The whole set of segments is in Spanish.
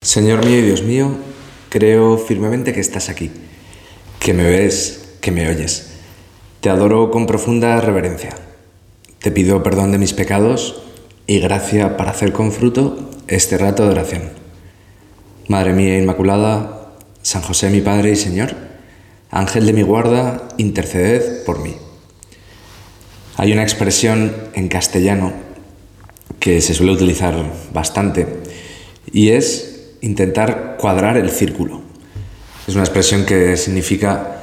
Señor mío y Dios mío, creo firmemente que estás aquí, que me ves, que me oyes. Te adoro con profunda reverencia. Te pido perdón de mis pecados y gracia para hacer con fruto este rato de oración. Madre mía Inmaculada, San José mi Padre y Señor, Ángel de mi guarda, interceded por mí. Hay una expresión en castellano que se suele utilizar bastante y es intentar cuadrar el círculo. Es una expresión que significa,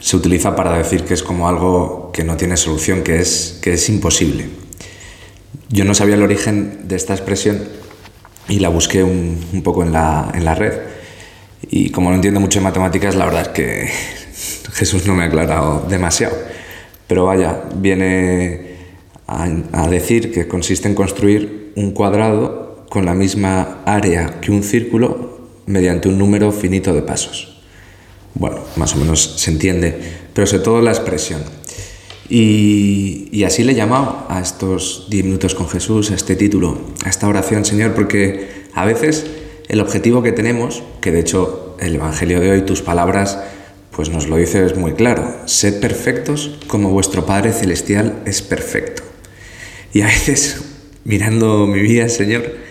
se utiliza para decir que es como algo que no tiene solución, que es, que es imposible. Yo no sabía el origen de esta expresión y la busqué un, poco en la, en la, red. Y como no entiendo mucho de matemáticas, la verdad es que Jesús no me ha aclarado demasiado. Pero vaya, viene a, a decir que consiste en construir un cuadrado con la misma área que un círculo mediante un número finito de pasos. Bueno, más o menos se entiende, pero sobre todo la expresión. Y, así le he llamado a estos 10 minutos con Jesús, a este título, a esta oración, Señor, porque a veces el objetivo que tenemos, que de hecho el Evangelio de hoy, tus palabras, pues nos lo dices muy claro, sed perfectos como vuestro Padre Celestial es perfecto. Y a veces, mirando mi vida, Señor,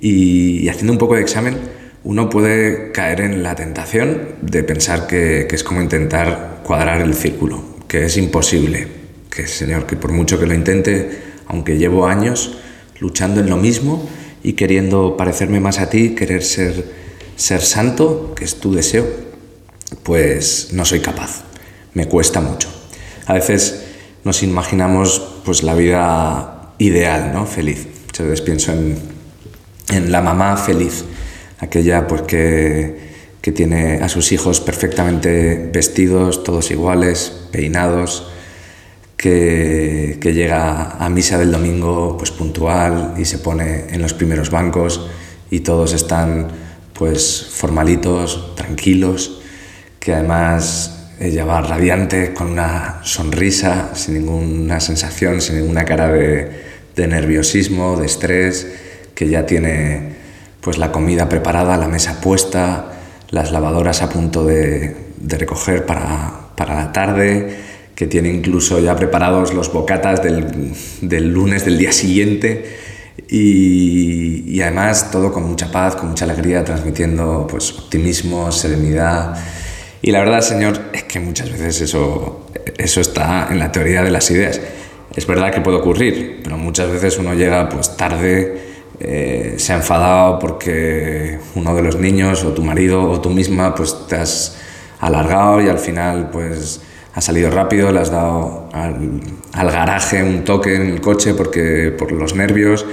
y, haciendo un poco de examen, uno puede caer en la tentación de pensar que, es como intentar cuadrar el círculo, que es imposible, que Señor, que por mucho que lo intente, aunque llevo años luchando en lo mismo y queriendo parecerme más a ti, querer ser, ser santo, que es tu deseo, pues no soy capaz, me cuesta mucho. A veces nos imaginamos pues la vida ideal, ¿no? Feliz. Muchas veces pienso en en la mamá feliz, aquella pues que, tiene a sus hijos perfectamente vestidos, todos iguales, peinados, que, llega a misa del domingo pues puntual y se pone en los primeros bancos y todos están pues formalitos, tranquilos, que además ella va radiante, con una sonrisa, sin ninguna sensación, sin ninguna cara de, de nerviosismo, de estrés, que ya tiene pues la comida preparada, la mesa puesta, las lavadoras a punto de, recoger para, la tarde, que tiene incluso ya preparados los bocatas del, lunes del día siguiente y, además todo con mucha paz, con mucha alegría, transmitiendo pues optimismo, serenidad. Y la verdad, Señor, es que muchas veces eso, eso está en la teoría de las ideas. Es verdad que puede ocurrir, pero muchas veces uno llega pues tarde, eh, se ha enfadado porque uno de los niños o tu marido o tú misma pues te has alargado y al final pues ha salido rápido, le has dado al, garaje un toque en el coche porque por los nervios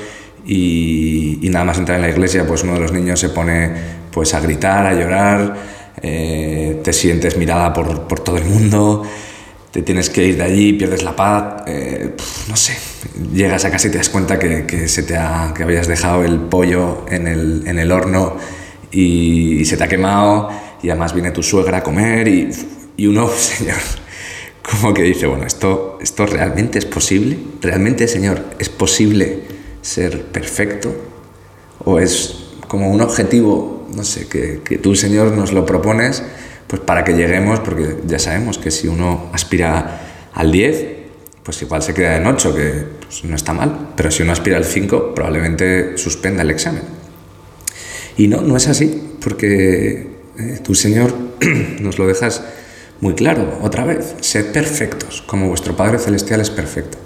y, nada más entrar en la iglesia pues uno de los niños se pone pues a gritar, a llorar, eh, te sientes mirada por, por todo el mundo te tienes que ir de allí, pierdes la paz, eh, no sé, llegas a casa y te das cuenta que, se te ha, que habías dejado el pollo en el, en el horno y, se te ha quemado y además viene tu suegra a comer y, y uno, señor, como que dice, bueno, ¿esto, ¿esto realmente es posible? ¿Realmente, señor, es posible ser perfecto? ¿O es como un objetivo, no sé, que, que tú, señor, nos lo propones? pues para que lleguemos, porque ya sabemos que si uno aspira al 10, pues igual se queda en 8, que pues, no está mal, pero si uno aspira al 5, probablemente suspenda el examen. Y no, no es así, porque eh, tú, Señor, nos lo dejas muy claro, otra vez, sed perfectos, como vuestro Padre Celestial es perfecto.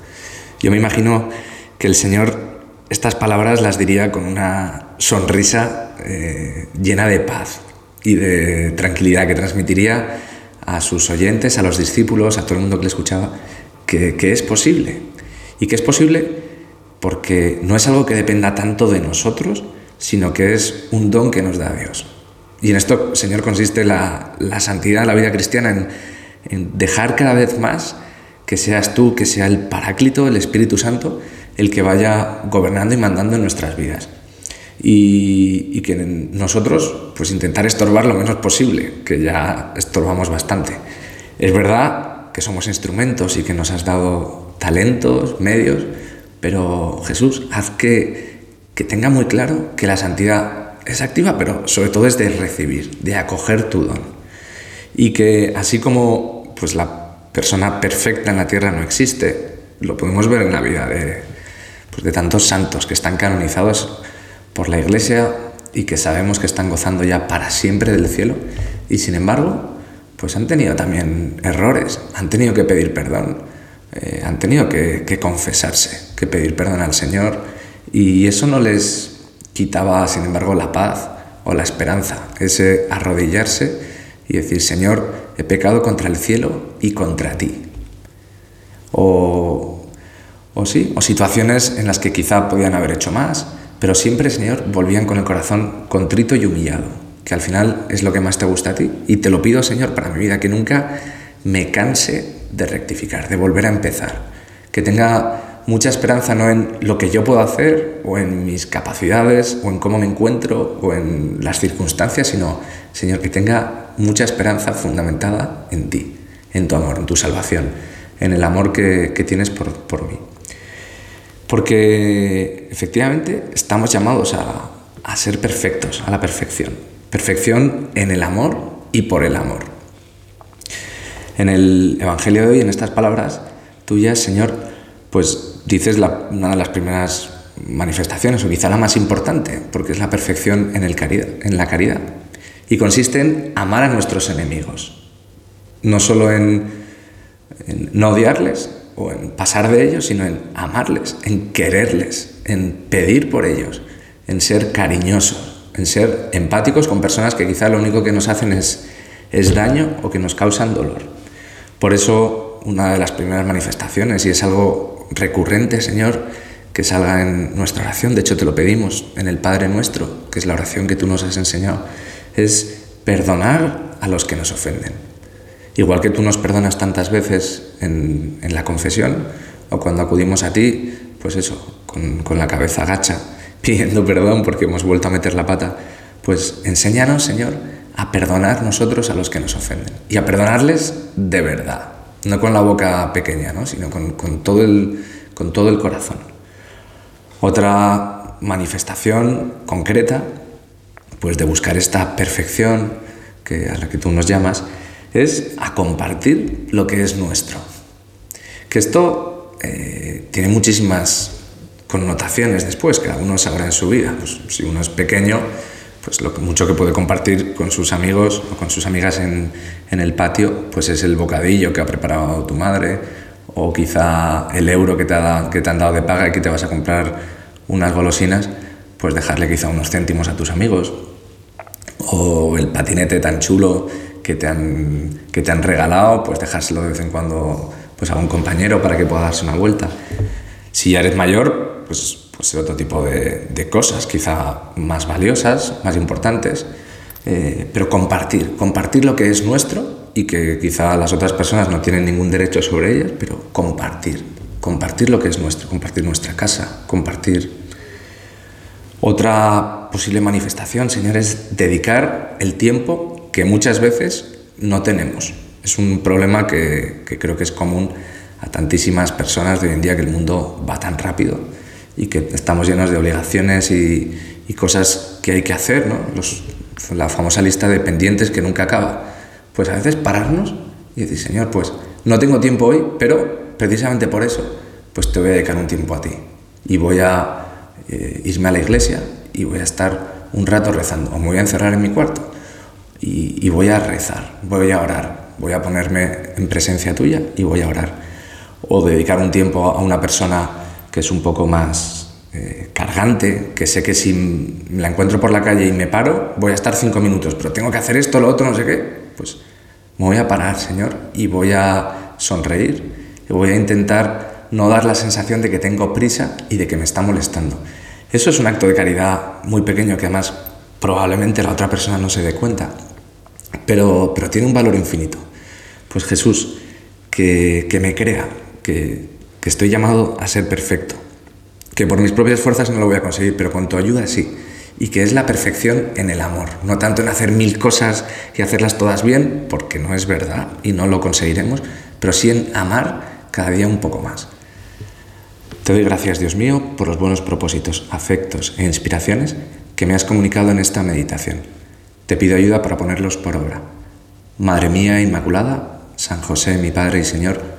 Yo me imagino que el Señor estas palabras las diría con una sonrisa eh, llena de paz, y de tranquilidad que transmitiría a sus oyentes, a los discípulos, a todo el mundo que le escuchaba, que, es posible. Y que es posible porque no es algo que dependa tanto de nosotros sino que es un don que nos da Dios. Y en esto, Señor, consiste la, la santidad, la vida cristiana, en, en dejar cada vez más que seas tú, que sea el Paráclito, el Espíritu Santo, el que vaya gobernando y mandando en nuestras vidas. Y, y, que nosotros, pues intentar estorbar lo menos posible, que ya estorbamos bastante. Es verdad que somos instrumentos y que nos has dado talentos, medios, pero Jesús, haz que, que tenga muy claro que la santidad es activa, pero sobre todo es de recibir, de acoger tu don. Y que así como pues la persona perfecta en la tierra no existe. Lo podemos ver en la vida de, pues de tantos santos que están canonizados por la Iglesia y que sabemos que están gozando ya para siempre del cielo. Y sin embargo, pues han tenido también errores, han tenido que pedir perdón, eh, han tenido que, que confesarse, que pedir perdón al Señor. Y eso no les quitaba, sin embargo, la paz o la esperanza, ese arrodillarse y decir, Señor, he pecado contra el cielo y contra ti. O, o sí, o situaciones en las que quizá podían haber hecho más, pero siempre, Señor, volvían con el corazón contrito y humillado, que al final es lo que más te gusta a ti. Y te lo pido, Señor, para mi vida, que nunca me canse de rectificar, de volver a empezar, que tenga mucha esperanza no en lo que yo puedo hacer o en mis capacidades o en cómo me encuentro o en las circunstancias, sino, Señor, que tenga mucha esperanza fundamentada en ti, en tu amor, en tu salvación, en el amor que, tienes por, por, mí. Porque efectivamente estamos llamados a, a ser perfectos, a la perfección. Perfección en el amor y por el amor. En el Evangelio de hoy, en estas palabras tuyas, Señor, pues dices una de las primeras manifestaciones, o quizá la más importante, porque es la perfección en, el caridad, en la caridad. Y consiste en amar a nuestros enemigos. No solo en, en no odiarles o en pasar de ellos, sino en amarles, en quererles, en pedir por ellos, en ser cariñosos, en ser empáticos con personas que quizá lo único que nos hacen es, es daño o que nos causan dolor. Por eso una de las primeras manifestaciones, y es algo recurrente, Señor, que salga en nuestra oración. De hecho, te lo pedimos en el Padre nuestro, que es la oración que tú nos has enseñado. Es perdonar a los que nos ofenden. Igual que tú nos perdonas tantas veces en, en la confesión o cuando acudimos a ti, pues eso, con, con la cabeza agacha, pidiendo perdón porque hemos vuelto a meter la pata, pues enséñanos, Señor, a perdonar nosotros a los que nos ofenden y a perdonarles de verdad no con la boca pequeña, ¿no? sino con, todo el, con todo el corazón. Otra manifestación concreta pues de buscar esta perfección que, a la que tú nos llamas es a compartir lo que es nuestro. Que esto eh, tiene muchísimas connotaciones después, cada uno sabrá en su vida. Pues, si uno es pequeño, pues lo mucho que puede compartir con sus amigos o con sus amigas en, en, el patio, pues es el bocadillo que ha preparado tu madre o quizá el euro que te, ha, que te han dado de paga y que te vas a comprar unas golosinas, pues dejarle quizá unos céntimos a tus amigos o el patinete tan chulo que te han, que te han regalado, pues dejárselo de vez en cuando pues a un compañero para que pueda darse una vuelta. Si ya eres mayor, pues pues, otro tipo de, de, cosas, quizá más valiosas, más importantes, eh, pero compartir, compartir lo que es nuestro y que quizá las otras personas no tienen ningún derecho sobre ellas, pero compartir, compartir lo que es nuestro, compartir nuestra casa, compartir. Otra posible manifestación, Señor, es dedicar el tiempo que muchas veces no tenemos. Es un problema que, que creo que es común a tantísimas personas de hoy en día que el mundo va tan rápido y que estamos llenos de obligaciones y, y cosas que hay que hacer, ¿no? Los, la famosa lista de pendientes que nunca acaba. Pues a veces pararnos y decir, Señor, pues no tengo tiempo hoy, pero precisamente por eso, pues te voy a dedicar un tiempo a ti. Y voy a eh, irme a la iglesia y voy a estar un rato rezando. O me voy a encerrar en mi cuarto y, y voy a rezar, voy a orar, voy a ponerme en presencia tuya y voy a orar. O dedicar un tiempo a una persona que es un poco más eh, cargante, que sé que si la encuentro por la calle y me paro, voy a estar cinco minutos, pero tengo que hacer esto, lo otro, no sé qué, pues me voy a parar, Señor, y voy a sonreír, y voy a intentar no dar la sensación de que tengo prisa y de que me está molestando. Eso es un acto de caridad muy pequeño que además probablemente la otra persona no se dé cuenta, pero, pero tiene un valor infinito. Pues Jesús, que, que me crea, que, estoy llamado a ser perfecto, que por mis propias fuerzas no lo voy a conseguir, pero con tu ayuda sí, y que es la perfección en el amor, no tanto en hacer mil cosas y hacerlas todas bien, porque no es verdad y no lo conseguiremos, pero sí en amar cada día un poco más. Te doy gracias, Dios mío, por los buenos propósitos, afectos e inspiraciones que me has comunicado en esta meditación. Te pido ayuda para ponerlos por obra. Madre mía Inmaculada, San José, mi Padre y Señor,